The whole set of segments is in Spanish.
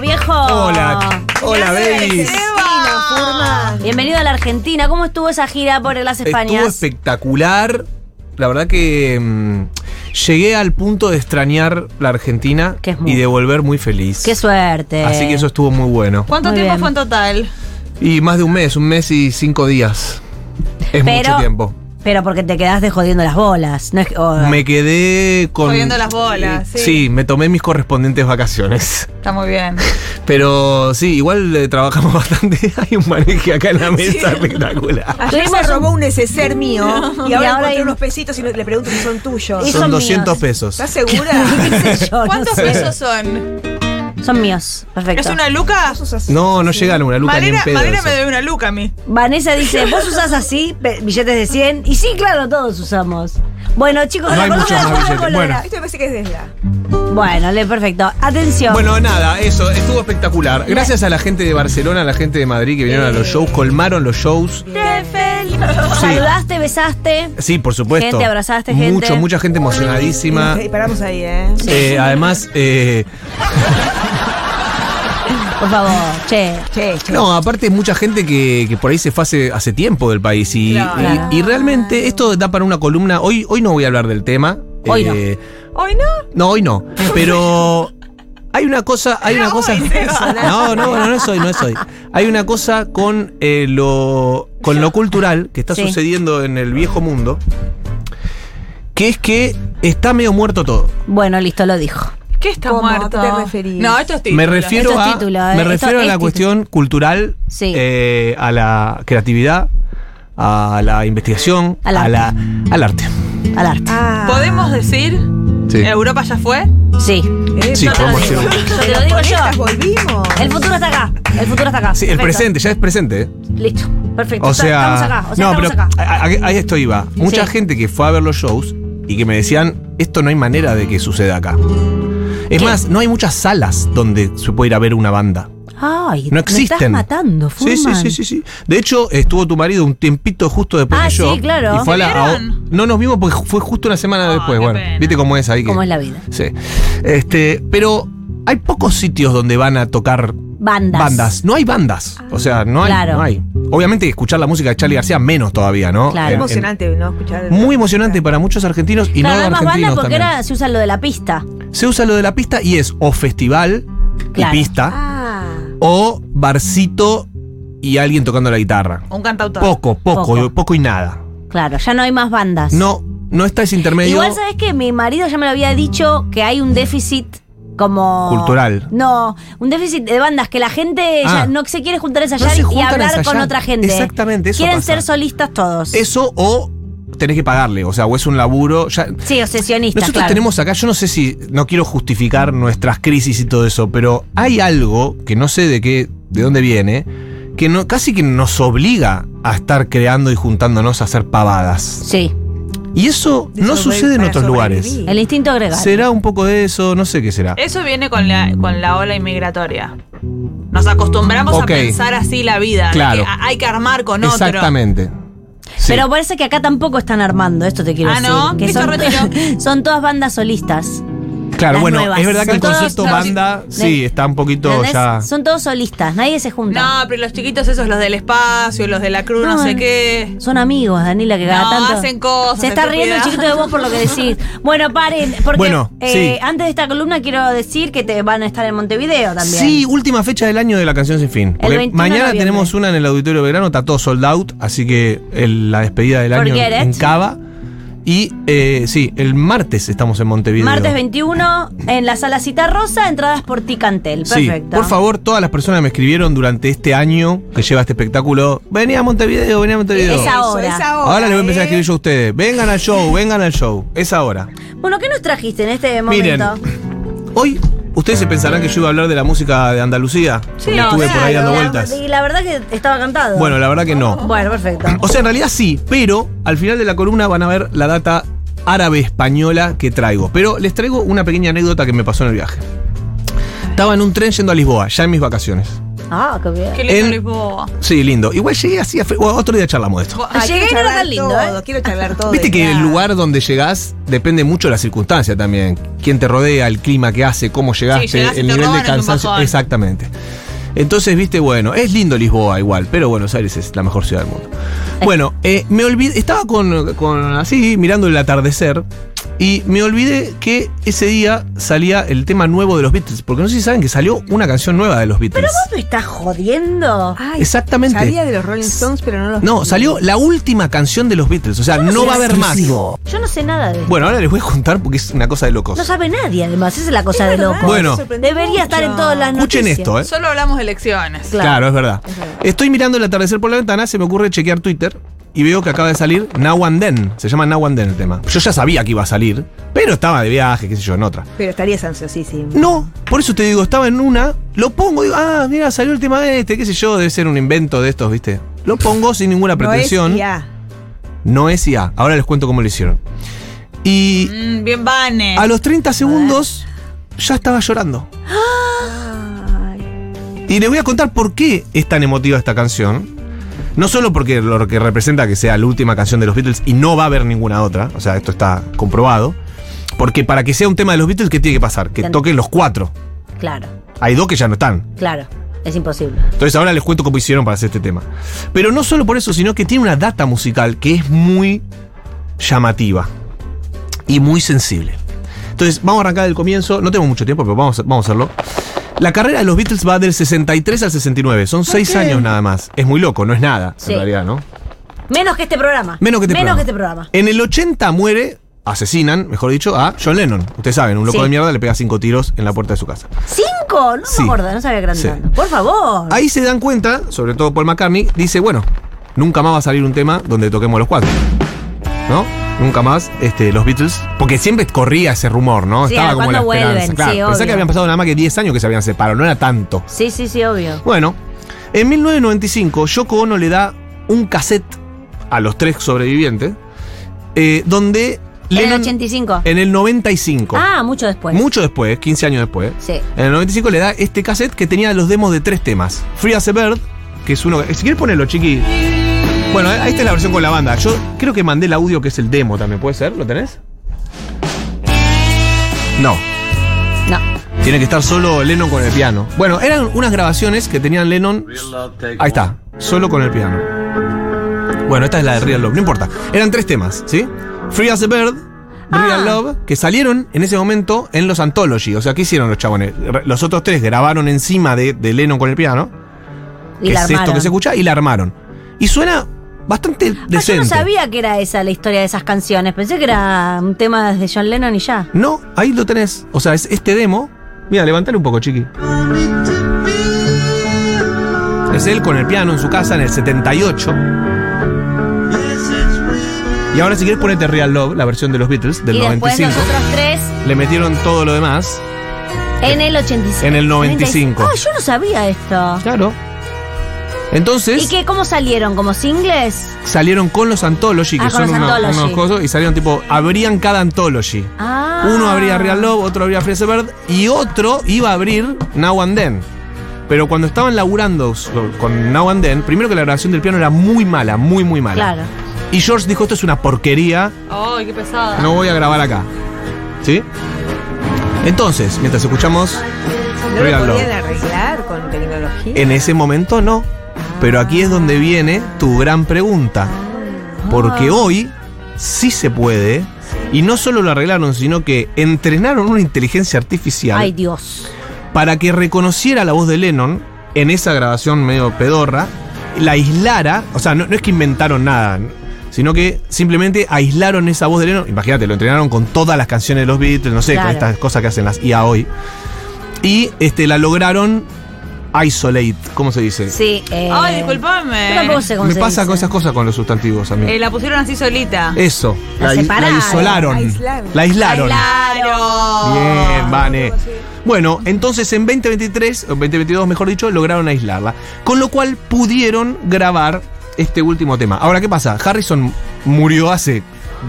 Viejo. Hola, hola, babies. Bienvenido a la Argentina. ¿Cómo estuvo esa gira por las Estuvo Españas? espectacular. La verdad que mm, llegué al punto de extrañar la Argentina Que es muy- y de volver muy feliz. Qué suerte. Así que eso estuvo muy bueno. ¿Cuánto Muy tiempo bien. fue en total? Y más de un mes, un mes y cinco días. Es Pero- mucho tiempo. Pero porque te quedaste jodiendo las bolas. No es que- Me quedé con. Jodiendo las bolas, sí. Sí, me tomé mis correspondientes vacaciones. Está muy bien. Pero sí, igual eh, trabajamos bastante. Hay un maneje acá en la mesa espectacular. Ayer se robó un neceser mío y Y ahora, hay- unos pesitos y le pregunto si son tuyos. Y Son son 200 míos. pesos. ¿Estás segura? ¿Qué sé yo? No ¿Cuántos sé. pesos son? Son míos. Perfecto. ¿Es una luca? No, no llegan a una luca ni Malena, en pedo. Malena eso. me debe una luca a mí. Vanessa dice, ¿vos usás así pe- billetes de 100? Y sí, claro, todos usamos. Bueno, chicos, No la hay columna muchos de más Juan billetes. Colora. Bueno. Esto me parece que es de la. Bueno, le, perfecto. Atención. Bueno, nada, eso, estuvo espectacular. Gracias a la gente de Barcelona, a la gente de Madrid que vinieron a los shows, colmaron los shows. Te Saludaste, besaste. Sí, por supuesto. Gente, abrazaste gente. Mucho, mucha gente emocionadísima. Y paramos ahí, ¿eh? Eh, además, eh, Por favor, che. Che, che. no, aparte mucha gente que, que por ahí se fue hace, hace tiempo del país. Y, Claro. y- y realmente esto da para una columna. Hoy, hoy no voy a hablar del tema. Hoy no. ¿Hoy no? No, hoy no. Pero hay una cosa, hay una cosa. No, no, no, no es hoy, no es hoy. Hay una cosa con eh, lo con lo cultural que está Sí. sucediendo en el viejo mundo. Que es que está medio muerto todo. Bueno, listo, lo dijo. ¿Qué está ¿Cómo? muerto? No, esto es título. Me refiero Esto a, título, me eh. Esto refiero a la título. cuestión cultural, Sí. eh, a la creatividad, a la investigación, Al a arte. la, al arte. Al arte. Ah. ¿Podemos decir? Sí. ¿Europa ya fue? Sí. Eh, Sí, podemos. Yo te lo digo yo. volvimos. El futuro está acá. El futuro está acá. Sí, el Perfecto. presente, ya es presente. ¿eh? Listo. Perfecto. O Está- sea, estamos acá. O sea, no, estamos pero acá. a- a- ahí esto iba. Mucha Sí. gente que fue a ver los shows y que me decían, esto no hay manera de que suceda acá. Es ¿Qué? más, no hay muchas salas donde se puede ir a ver una banda. Ay, No Me existen. estás matando, Sí, sí, sí, sí, sí. De hecho, estuvo tu marido un tiempito justo después Ah, que yo. sí, claro. Y fue a la- ¿Se a- no nos vimos porque fue justo una semana Ah, después. Bueno, pena. viste cómo es ahí. que- Cómo es la vida. Sí. Este, pero hay pocos sitios donde van a tocar Bandas. bandas. No hay bandas. O sea, no hay. Claro. No hay. Obviamente, escuchar la música de Charlie García menos todavía, ¿no? Claro. Es En- en- emocionante, ¿no? Escuchar. muy emocionante para muchos argentinos y Claro, no más banda argentinos porque también. ahora se usa lo de la pista. Se usa lo de la pista y es o festival Claro. y pista Ah. O barcito y alguien tocando la guitarra. Un cantautor. Poco, poco, Poco. poco, y nada. Claro, ya no hay más bandas. No, no está ese intermedio. Igual sabes que mi marido ya me lo había dicho que hay un déficit como Cultural. No, un déficit de bandas que la gente Ah. ya no se quiere juntar a No ensayar se y hablar con otra gente. Exactamente, eso Quieren pasa. ser solistas todos. Eso o tenés que pagarle, o sea, o es un laburo. Ya, Sí, obsesionistas, Nosotros claro. tenemos acá, yo no sé si, no quiero justificar nuestras crisis y todo eso, pero hay algo que no sé de qué, de dónde viene, que no, casi que nos obliga a estar creando y juntándonos a hacer pavadas. Sí, Y eso De no sucede en otros lugares. el instinto gregario. Será un poco de eso, no sé qué será. Eso viene con la, con la ola inmigratoria. Nos acostumbramos a pensar así la vida. Claro. que hay que armar con otro. Exactamente. Sí. Pero parece que acá tampoco están armando, esto te quiero Ah, decir. ¿no? Que son todas bandas solistas. Claro, las bueno, nuevas. es verdad que el todos- concepto son- banda, sí, está un poquito ya. Son todos solistas, nadie se junta. No, pero los chiquitos esos, los del espacio, los de la cruz, no, No, sé qué. Son amigos, Daniela, que cada No, tanto. hacen cosas, Se está riendo el chiquito de vos por lo que decís. Bueno, paren, porque Bueno, eh, sí. antes de esta columna quiero decir que te van a estar en Montevideo también. Sí, última fecha del año de la canción sin fin. Porque 21 de mañana tenemos una en el Auditorio Belgrano, está todo sold out, así que el- la despedida del año en it. Cava. Y eh, sí, el martes estamos en Montevideo. Martes 21 en la sala Cita Rosa, entradas por Ticantel. Sí, Perfecto. por favor, todas las personas que me escribieron durante este año que lleva este espectáculo, venía a Montevideo, venía a Montevideo. Es ahora. es ahora. Ahora les voy a empezar a ¿eh? escribir yo a ustedes. Vengan al show, vengan al show. Es ahora. Bueno, ¿qué nos trajiste en este Miren, momento? hoy ustedes se pensarán que yo iba a hablar de la música de Andalucía. Sí, porque estuve por ahí claro. dando La- vueltas. Y la verdad que estaba cantado. Bueno, la verdad que no. Bueno, perfecto. O sea, en realidad sí, pero al final de la columna van a ver la data árabe-española que traigo. Pero les traigo una pequeña anécdota que me pasó en el viaje. Estaba en un tren yendo a Lisboa, ya en mis vacaciones. Ah, qué bien. Qué lindo En- Lisboa. Sí, lindo. Igual llegué así a... fe- bueno, otro día charlamos de esto. Ay, Llegué y no tan lindo, todo, ¿eh? Quiero charlar todo. Viste que el lugar donde llegás depende mucho de la circunstancia también. Quién te rodea, el clima que hace, cómo llegaste, Sí, llegás y el te nivel de cansancio. Exactamente. Entonces, viste, bueno, es lindo Lisboa igual, pero Buenos Aires es la mejor ciudad del mundo. Bueno, eh, me olvidé, estaba con, con así, mirando el atardecer, y me olvidé que ese día salía el tema nuevo de los Beatles, porque no sé si saben que salió una canción nueva de los Beatles. ¿Vos me estás jodiendo? Ay, Exactamente. Sabía de los Rolling Stones, pero no los. No, salió la última canción de los Beatles, o sea, no va a haber más. Yo no sé nada de eso. Bueno, ahora les voy a contar porque es una cosa de locos. No sabe nadie, además. Esa es la cosa Es de verdad, loco. Bueno. Debería estar en todas las Escuchen noticias. esto, ¿eh? Solo hablamos de elecciones. Claro. Claro, es verdad. Es verdad. Estoy mirando el atardecer por la ventana, se me ocurre chequear Twitter y veo que acaba de salir Now and Then. Se llama Now and Then el tema. Yo ya sabía que iba a salir, pero estaba de viaje, qué sé yo, en otra. Pero estarías ansiosísimo. No, por eso te digo, estaba en una, lo pongo, digo, ah, mira, salió el tema este, qué sé yo, debe ser un invento de estos, ¿viste? Lo pongo sin ninguna No es pretensión. IA. No es IA. Ahora les cuento cómo lo hicieron. Y Mm, bien Vane. a los 30 segundos ya estaba llorando. Ay. Y les voy a contar por qué es tan emotiva esta canción. No solo porque lo que representa que sea la última canción de los Beatles y no va a haber ninguna otra, o sea, esto está comprobado. Porque para que sea un tema de los Beatles, ¿qué tiene que pasar? Que toquen los cuatro. Claro, Hay dos que ya no están. claro. Es imposible. Entonces ahora les cuento cómo hicieron para hacer este tema. Pero no solo por eso, sino que tiene una data musical que es muy llamativa y muy sensible. Entonces vamos a arrancar del comienzo. No tengo mucho tiempo, pero vamos, a- vamos a hacerlo. La carrera de los Beatles va del 63 al 69. Son seis qué? años nada más. Es muy loco, no es nada, Sí. en realidad, ¿no? Menos que este programa. Menos que este programa. que este programa. En el 80 muere, asesinan, mejor dicho, a John Lennon. Ustedes saben, un loco Sí. de mierda le pega cinco tiros en la puerta de su casa. ¿Cinco? No Sí. me acuerdo, no sabía que eran. Por favor. Ahí se dan cuenta, sobre todo Paul McCartney, dice, bueno, nunca más va a salir un tema donde toquemos los cuatro. ¿No? Nunca más este, los Beatles. Porque siempre corría ese rumor, ¿no? Sí, Estaba como la cuándo esperanza. vuelven, Claro, sí, pensá obvio. que habían pasado nada más que 10 años que se habían separado, no era tanto. Sí, sí, sí, obvio. Bueno, en 1995, Yoko Ono le da un cassette a los tres sobrevivientes, eh, donde ¿En el Lennon- 85? En el 95. Ah, mucho después. Mucho después, 15 años después. Sí. En el 95 le da este cassette que tenía los demos de tres temas. Free as a Bird, que es uno. Si quieres ponerlo, chiqui. Bueno, ahí está la versión con la banda. Yo creo que mandé el audio que es el demo también. ¿Puede ser? ¿Lo tenés? No. No. Tiene que estar solo Lennon con el piano. Bueno, eran unas grabaciones que tenían Lennon. Ahí está, solo con el piano. Bueno, esta es la de Real Love, no importa. Eran tres temas, ¿sí? Free as a Bird, Real Ah. Love, que salieron en ese momento en los Anthology. O sea, ¿qué hicieron los chabones? Los otros tres grabaron encima de, de Lennon con el piano, Y que la es esto que se escucha, y la armaron. Y suena bastante Ah, decente. yo no sabía que era esa la historia de esas canciones. Pensé que era un tema de John Lennon y ya. No, ahí lo tenés. O sea, es este demo. Mira, levantale un poco, chiqui. Es él con el piano en su casa en el 78. Y ahora si quieres ponete Real Love, la versión de los Beatles, del y después 95. los otros tres Le metieron todo lo demás. en el 85. En el 95. Ah, yo no sabía esto. Claro. Entonces ¿Y qué? ¿Cómo salieron? ¿Como singles? salieron con los Anthology, que Ah, con son los una- Anthology. unos cosas, y salieron tipo, abrían cada Anthology. Ah. Uno abría Real Love, otro abría Bird y otro iba a abrir Now and Then. Pero cuando estaban laburando con Now and Then, primero que la grabación del piano era muy mala, muy, muy mala. Claro. Y George dijo, esto es una porquería, Ay, qué pesada. no voy a grabar acá. ¿Sí? Entonces, mientras escuchamos ¿No lo podían arreglar con tecnología? en ese momento no. Pero aquí es donde viene tu gran pregunta. Porque hoy sí se puede. Y no solo lo arreglaron, sino que entrenaron una inteligencia artificial Ay, Dios. para que reconociera la voz de Lennon en esa grabación medio pedorra, la aislara, o sea, no, no es que inventaron nada, sino que simplemente aislaron esa voz de Lennon. Imagínate, lo entrenaron con todas las canciones de los Beatles, no sé, con estas cosas que hacen las IA hoy. Y este, la lograron isolate, ¿cómo se dice? Sí. Eh, Ay, Yo disculpame. tampoco sé cómo Me se pasa dice. con esas cosas con los sustantivos a mí. Eh, la pusieron así solita. Eso, La la, la separaron. isolaron. Aislaron. La aislaron. Claro. Bien, Vane. Bueno, entonces en 2023, o 2022 mejor dicho, lograron aislarla. Con lo cual pudieron grabar este último tema. Ahora, ¿qué pasa? Harrison murió hace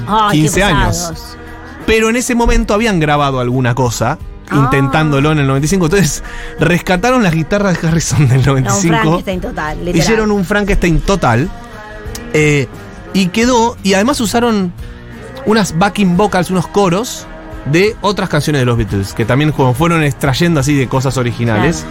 Ay, qué 15 años. pesados. Pero en ese momento habían grabado alguna cosa intentándolo en el 95. Entonces, rescataron las guitarras de Harrison del No, un 95. Frankenstein total, literal. Hicieron un Frankenstein total. eh, y quedó. Y además usaron unas backing vocals, unos coros de otras canciones de los Beatles. Que también como fueron extrayendo así de cosas originales.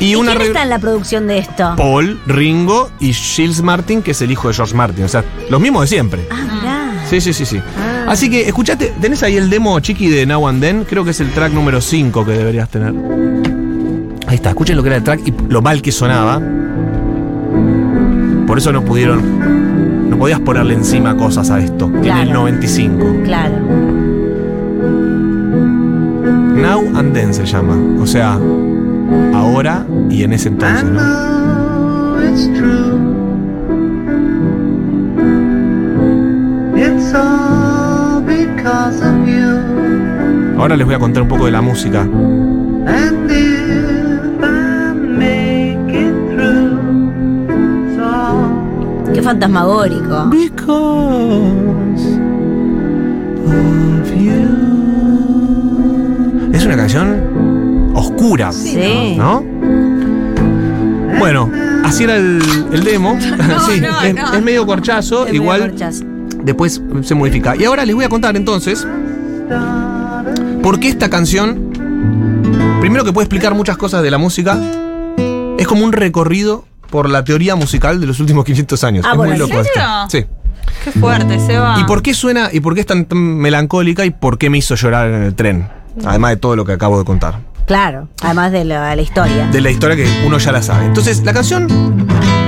Y ¿Y una quién está en la producción de esto? Paul, Ringo y Giles Martin, que es el hijo de George Martin. O sea, los mismos de siempre. Ah, mirá. Sí, sí, sí, sí. Ah. Así que escuchate, tenés ahí el demo chiqui de Now and Then, creo que es el track número 5 que deberías tener. Ahí está, escuchen lo que era el track y lo mal que sonaba. Por eso no pudieron, no podías ponerle encima cosas a esto, en el Claro. 95. Claro. Now and Then se llama, o sea, ahora y en ese entonces, I ¿no? Ahora les voy a contar un poco de la música. Qué fantasmagórico. Es una canción oscura, Sí. ¿no? Bueno, así era el, el demo. sí, no, es, no. es medio corchazo, Es medio igual corchazo. después se modifica. Y ahora les voy a contar entonces por qué esta canción, primero que puede explicar muchas cosas de la música, es como un recorrido por la teoría musical de los últimos 500 años. Ah, es muy ¿en loco esto. Sí. Qué fuerte, Seba. ¿Y por qué suena y por qué es tan, tan melancólica y por qué me hizo llorar en el tren? Además de todo lo que acabo de contar. Claro, además de la, la historia. De la historia que uno ya la sabe. Entonces, la canción,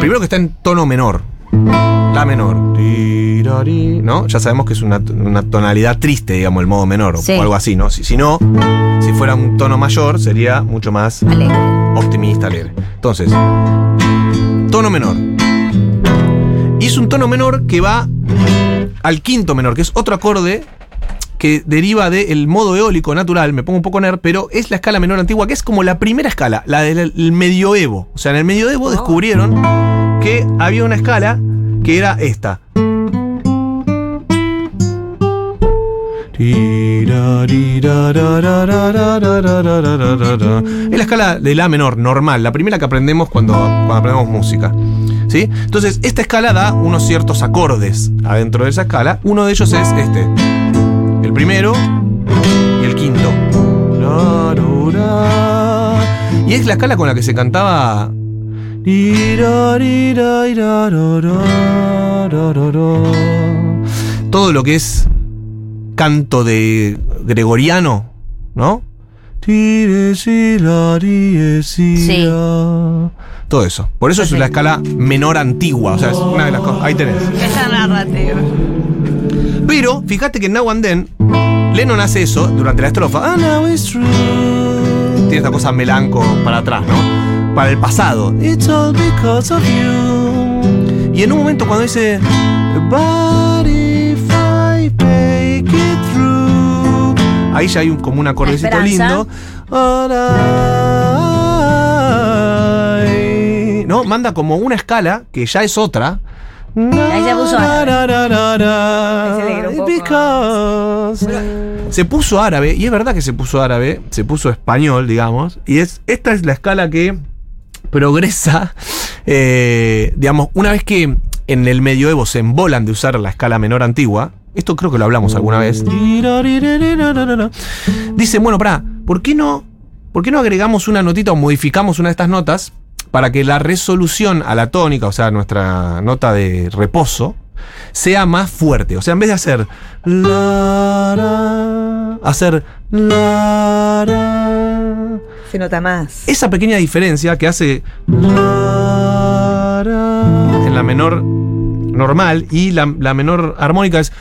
primero que está en tono menor. La menor. ¿No? Ya sabemos que es una, una tonalidad triste, digamos, el modo menor Sí. o algo así, ¿no? Si, si no, si fuera un tono mayor, sería mucho más Alegre. optimista, alegre. Entonces, tono menor. Y es un tono menor que va al quinto menor, que es otro acorde que deriva del modo eólico natural, me pongo un poco nerd, pero es la escala menor antigua, que es como la primera escala, la del el medioevo. O sea, en el medioevo descubrieron que había una escala que era esta. Es la escala de La menor, normal, la primera que aprendemos cuando, aprendemos música. ¿Sí? Entonces, esta escala da unos ciertos acordes adentro de esa escala. Uno de ellos es este. El primero y el quinto. Y es la escala con la que se cantaba. Todo lo que es canto de gregoriano, ¿no? Sí. Todo eso. Por eso es la escala menor antigua. O sea, es una de las cosas. Ahí tenés. Esa narrativa. Pero, fíjate que en Now and Then, Lennon hace eso durante la estrofa. "I know it's true". Tiene esta cosa melanco para atrás, ¿no? Para el pasado. It's all because of you. Y en un momento cuando dice. But if I make it through. Ahí ya hay un, como un acordecito lindo. Alright. ¿No? Manda como una escala que ya es otra. Ahí se puso. Because- Se puso árabe, y es verdad que se puso árabe, se puso español, digamos, y es esta es la escala que progresa, eh, digamos, una vez que en el medioevo se embolan de usar la escala menor antigua, esto creo que lo hablamos alguna vez, dice, bueno, pará, ¿por qué no, por qué no agregamos una notita o modificamos una de estas notas para que la resolución a la tónica, o sea, nuestra nota de reposo, sea más fuerte. O sea, en vez de hacer la, hacer. Se nota más. Esa pequeña diferencia que hace en la menor normal y la, la menor armónica es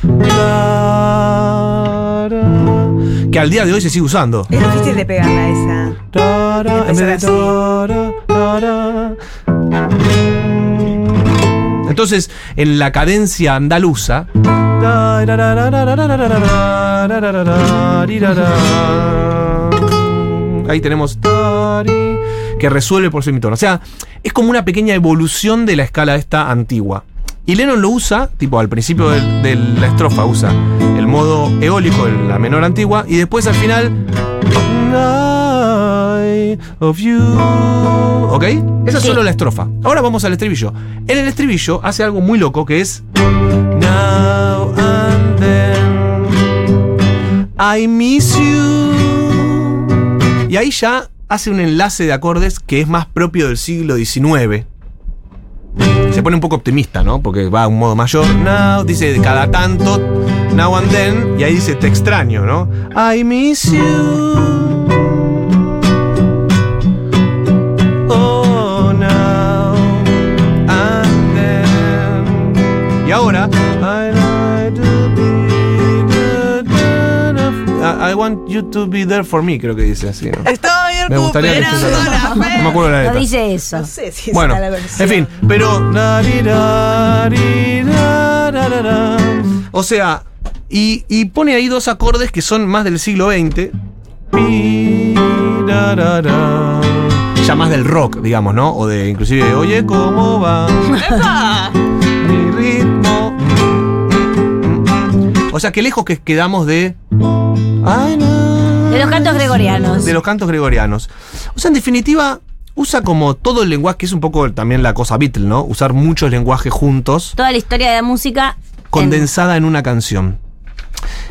que al día de hoy se sigue usando. Es difícil de pegarla esa. En vez de. Entonces, en la cadencia andaluza. Ahí tenemos que resuelve por semitono. O sea, es como una pequeña evolución de la escala esta antigua. Y Lennon lo usa, tipo al principio de la estrofa, usa el modo eólico, la menor antigua, y después al final of you. ¿Ok? Esa es solo la estrofa. Ahora vamos al estribillo. En el estribillo hace algo muy loco que es. Now and then. I miss you. Y ahí ya hace un enlace de acordes que es más propio del siglo XIX. Se pone un poco optimista, ¿no? Porque va a un modo mayor. Now, dice cada tanto, now and then, y ahí dice te extraño, ¿no? I miss you. Want you to be there for me, creo que dice así, ¿no? Estoy Me gustaría que estés recuperando acá. la fe. No me acuerdo la No letra. dice eso. No sé si Bueno, es la versión. en fin, pero. O sea, y, y pone ahí dos acordes que son más del siglo XX. Ya más del rock, digamos, ¿no? O de inclusive, oye, ¿cómo va? O sea, qué lejos que quedamos de. De los cantos gregorianos. De los cantos gregorianos. O sea, en definitiva, usa como todo el lenguaje, que es un poco también la cosa Beatle, ¿no? Usar muchos lenguajes juntos, Toda la historia de la música. condensada en una canción.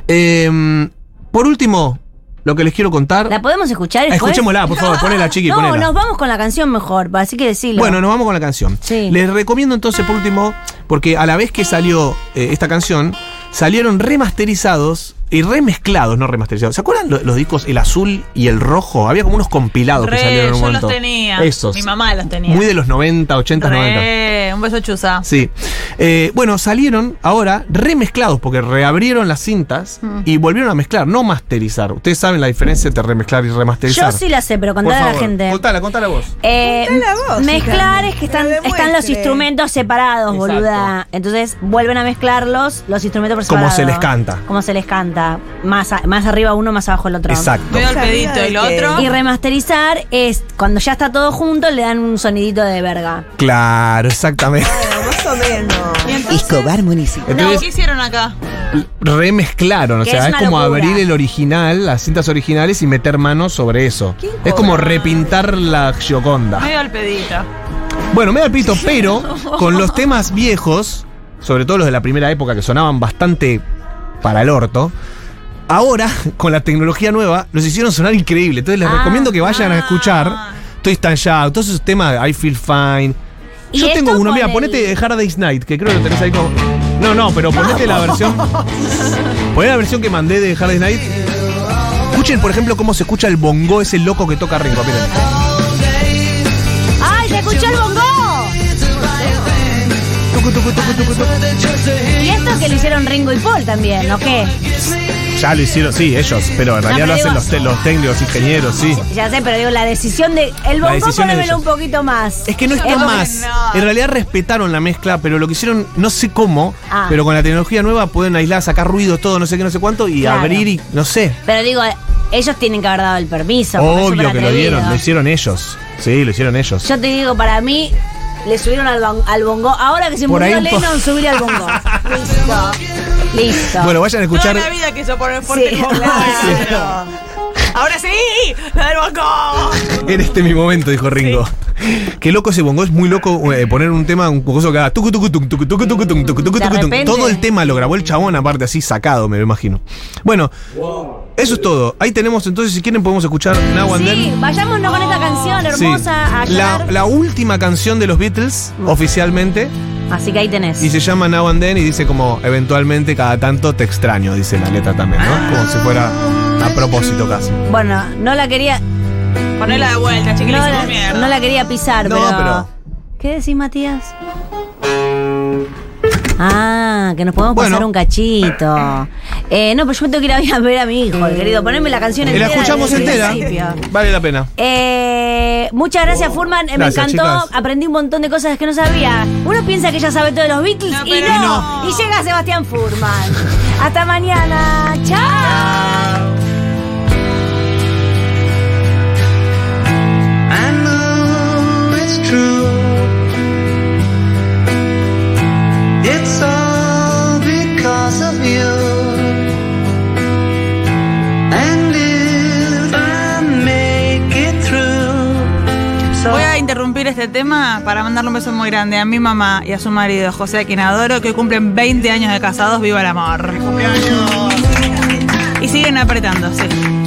Em, por último, lo que les quiero contar. ¿La podemos escuchar? Escuchémosla, por favor, ponela, chiqui, No, ponela. nos vamos con la canción mejor, así que decirlo. Bueno, nos vamos con la canción. Sí. Les recomiendo entonces, por último, porque a la vez que salió eh, esta canción, salieron remasterizados y remezclados, no remasterizados. ¿Se acuerdan lo- los, discos el azul y el rojo? Había como unos compilados que salieron en un yo momento. los tenía. Esos. Mi mamá los tenía. Muy de los 90, 80, 90. Re, un beso chusa. Sí. Eh, bueno, salieron ahora remezclados porque reabrieron las cintas Mm. y volvieron a mezclar, no masterizar. Ustedes saben la diferencia entre remezclar y remasterizar. Yo sí la sé, pero Por contale a la gente. Contala, contala vos. Eh, Contala vos, mezclar es que están, están los instrumentos separados, Exacto. boluda. Entonces vuelven a mezclarlos, los instrumentos por Como se les canta. Como se les canta. Más, a- más arriba uno, más abajo el otro. Exacto. Veo el pedito y lo otro. Y remasterizar es cuando ya está todo junto, le dan un sonidito de verga. Claro, exactamente. Bueno, más o menos. Escobar. No, Entonces ¿qué hicieron acá? remezclaron, o sea, es como locura. abrir el original, las cintas originales y meter manos sobre eso. ¿Quién Es como repintar la Gioconda. Medio el pedito. Bueno, me da el pito, pero con los temas viejos, sobre todo los de la primera época que sonaban bastante para el orto, ahora con la tecnología nueva los hicieron sonar increíble. Entonces les Ah, recomiendo que vayan a escuchar Twist and Shout, todos esos temas de I Feel Fine. Yo tengo uno, mira, el- ponete Hard Day's Night, que creo que lo tenés ahí como. No, no, pero ponete la versión. Poné la versión que mandé de Hard Day's Night. Escuchen, por ejemplo, cómo se escucha el bongo, ese loco que toca Ringo. Miren. ¡Ay, se escuchó el bongo! Tucu, tucu, tucu, esto que lo hicieron Ringo y Paul también, ¿o qué? Ya lo hicieron, sí, ellos, pero en realidad pero lo hacen digo- los, te- los técnicos, ingenieros, sí. Ya sé, pero digo, la decisión de. El decisión es de ponémelo un poquito más. Es que no está como- más. no. En realidad respetaron la mezcla, pero lo que hicieron, no sé cómo, Ah. pero con la tecnología nueva pueden aislar, sacar ruido, todo, no sé qué, no sé cuánto, y Claro. abrir y no sé. Pero digo, ellos tienen que haber dado el permiso. porque es Obvio que lo dieron, lo hicieron ellos. Sí, lo hicieron ellos. Yo te digo, para mí, le subieron al, al bongo. Ahora que se Por murió Lennon, subir al bongo. Listo. Listo. Bueno, vayan a escuchar. Toda la vida quiso poner fuerte Sí. el bongo. Claro. Ahora sí, la del bongo. En este mi momento, dijo Ringo. Qué loco ese bongo, es muy loco eh, poner un tema, un coso que haga tucu, tucu, tum, tucu, tucu, tucu, tum, tucu, tucu, De tucu, tum. repente. Todo el tema lo grabó el chabón, aparte así sacado, me lo imagino. Bueno, eso es todo. Ahí tenemos entonces, si quieren, podemos escuchar Now and Sí, Then. vayámonos con esta canción hermosa la última canción de los Beatles, oficialmente, Así que ahí tenés. y se llama Now and Then y dice como eventualmente cada tanto te extraño, dice la letra también, ¿no? Como si fuera a propósito casi. Bueno, no la quería. Ponela de vuelta, No chiquilín. la, mierda. no la quería pisar, No, pero... pero- ¿Qué decís, Matías? Ah, que nos podemos Bueno. pasar un cachito. Eh, no, pero yo me tengo que ir a- ver a mi hijo, querido. Poneme la canción Y entera. la escuchamos entera. principio. Vale la pena. Eh, muchas gracias, Furman. Eh, me encantó. chicas. Aprendí un montón de cosas que no sabía. Uno piensa que ya sabe todo de los Beatles No, y, no. no. Y llega Sebastián Furman. Hasta mañana. Chao. Voy a interrumpir este tema para mandarle un beso muy grande a mi mamá y a su marido, José, a quien adoro, que hoy cumplen 20 años de casados. ¡Viva el amor! Y siguen apretando, sí.